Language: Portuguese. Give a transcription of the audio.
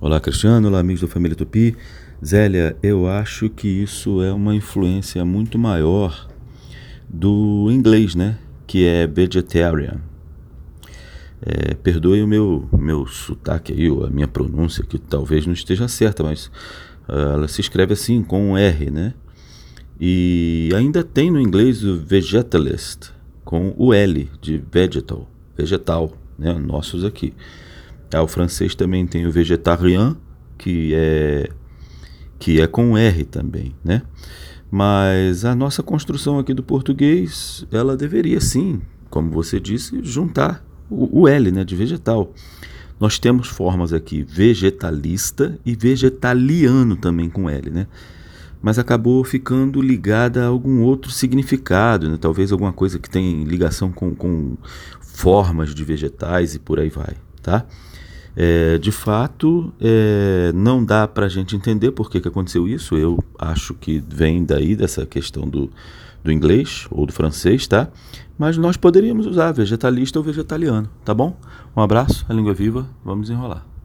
Olá, Cristiano. Olá, amigos da família Tupi. Zélia, eu acho que isso é uma influência muito maior do inglês, né? Que é vegetarian. É, perdoe o meu, meu sotaque aí, ou a minha pronúncia, que talvez não esteja certa, mas uh, ela se escreve assim, com um R, né? E ainda tem no inglês o vegetalist, com o L de vegetal, vegetal, né? Nossos aqui. Ah, o francês também tem o vegetarian, que é que é com R também, né? Mas a nossa construção aqui do português, ela deveria sim, como você disse, juntar o, o L, né, de vegetal. Nós temos formas aqui vegetalista e vegetaliano também com L, né? Mas acabou ficando ligada a algum outro significado, né? talvez alguma coisa que tem ligação com, com formas de vegetais e por aí vai, tá? É, de fato, é, não dá para a gente entender por que, que aconteceu isso. Eu acho que vem daí dessa questão do, do inglês ou do francês, tá? Mas nós poderíamos usar vegetalista ou vegetaliano, tá bom? Um abraço, a língua é viva, vamos enrolar.